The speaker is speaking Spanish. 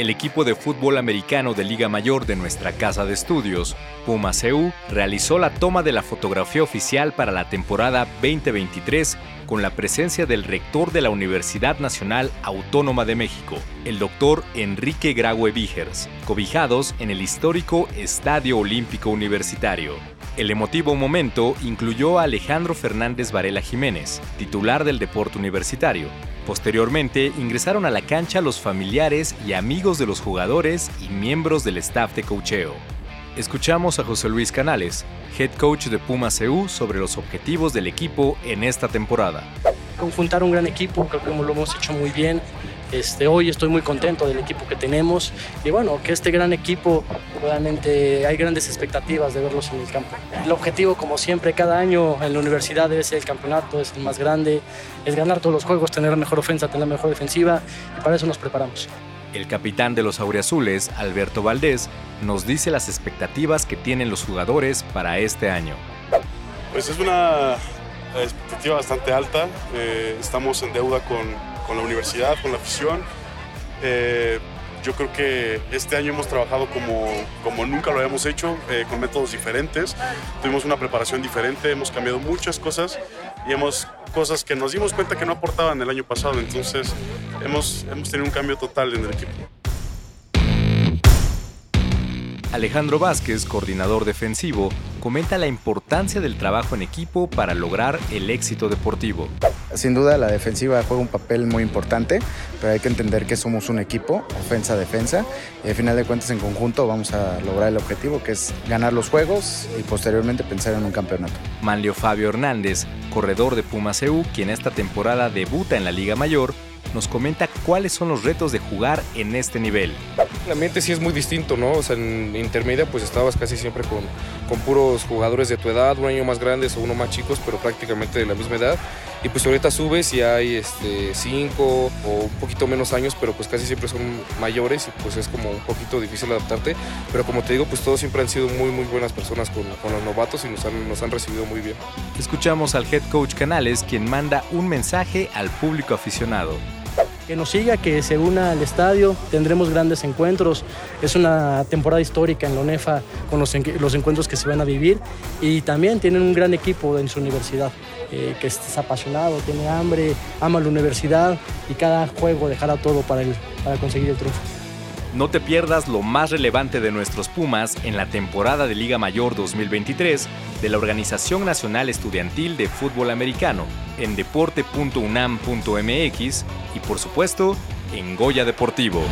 el equipo de fútbol americano de Liga Mayor de nuestra casa de estudios, Puma CU, realizó la toma de la fotografía oficial para la temporada 2023 con la presencia del rector de la Universidad Nacional Autónoma de México, el doctor Enrique Graue Vigers, cobijados en el histórico Estadio Olímpico Universitario. El emotivo momento incluyó a Alejandro Fernández Varela Jiménez, titular del deporte universitario, Posteriormente ingresaron a la cancha los familiares y amigos de los jugadores y miembros del staff de cocheo. Escuchamos a José Luis Canales, head coach de Puma CU, sobre los objetivos del equipo en esta temporada. Conjuntar un gran equipo, creo que lo hemos hecho muy bien. Este, hoy estoy muy contento del equipo que tenemos y bueno, que este gran equipo realmente hay grandes expectativas de verlos en el campo. El objetivo, como siempre, cada año en la universidad ser el campeonato, es el más grande, es ganar todos los juegos, tener la mejor ofensa, tener la mejor defensiva y para eso nos preparamos. El capitán de los Auriazules, Alberto Valdés, nos dice las expectativas que tienen los jugadores para este año. Pues es una expectativa bastante alta, eh, estamos en deuda con con la universidad, con la afición. Eh, yo creo que este año hemos trabajado como, como nunca lo habíamos hecho, eh, con métodos diferentes. Tuvimos una preparación diferente, hemos cambiado muchas cosas y hemos cosas que nos dimos cuenta que no aportaban el año pasado. Entonces hemos, hemos tenido un cambio total en el equipo. Alejandro Vázquez, coordinador defensivo, comenta la importancia del trabajo en equipo para lograr el éxito deportivo. Sin duda la defensiva juega un papel muy importante, pero hay que entender que somos un equipo, ofensa-defensa, y al final de cuentas en conjunto vamos a lograr el objetivo que es ganar los juegos y posteriormente pensar en un campeonato. Manlio Fabio Hernández, corredor de Puma CU, quien esta temporada debuta en la Liga Mayor, nos comenta cuáles son los retos de jugar en este nivel. El sí es muy distinto, ¿no? O sea, en intermedia pues estabas casi siempre con, con puros jugadores de tu edad, un año más grandes o uno más chicos, pero prácticamente de la misma edad. Y pues ahorita subes y hay este, cinco o un poquito menos años, pero pues casi siempre son mayores y pues es como un poquito difícil adaptarte. Pero como te digo, pues todos siempre han sido muy, muy buenas personas con, con los novatos y nos han, nos han recibido muy bien. Escuchamos al head coach Canales, quien manda un mensaje al público aficionado que nos siga, que se una al estadio, tendremos grandes encuentros. Es una temporada histórica en la UNEFA con los, encuentros que se van a vivir y también tienen un gran equipo en su universidad, eh, que es apasionado, tiene hambre, ama la universidad y cada juego dejará todo para, para conseguir el triunfo. No te pierdas lo más relevante de nuestros Pumas en la temporada de Liga Mayor 2023 de la Organización Nacional Estudiantil de Fútbol Americano en deporte.unam.mx y por supuesto en Goya Deportivo.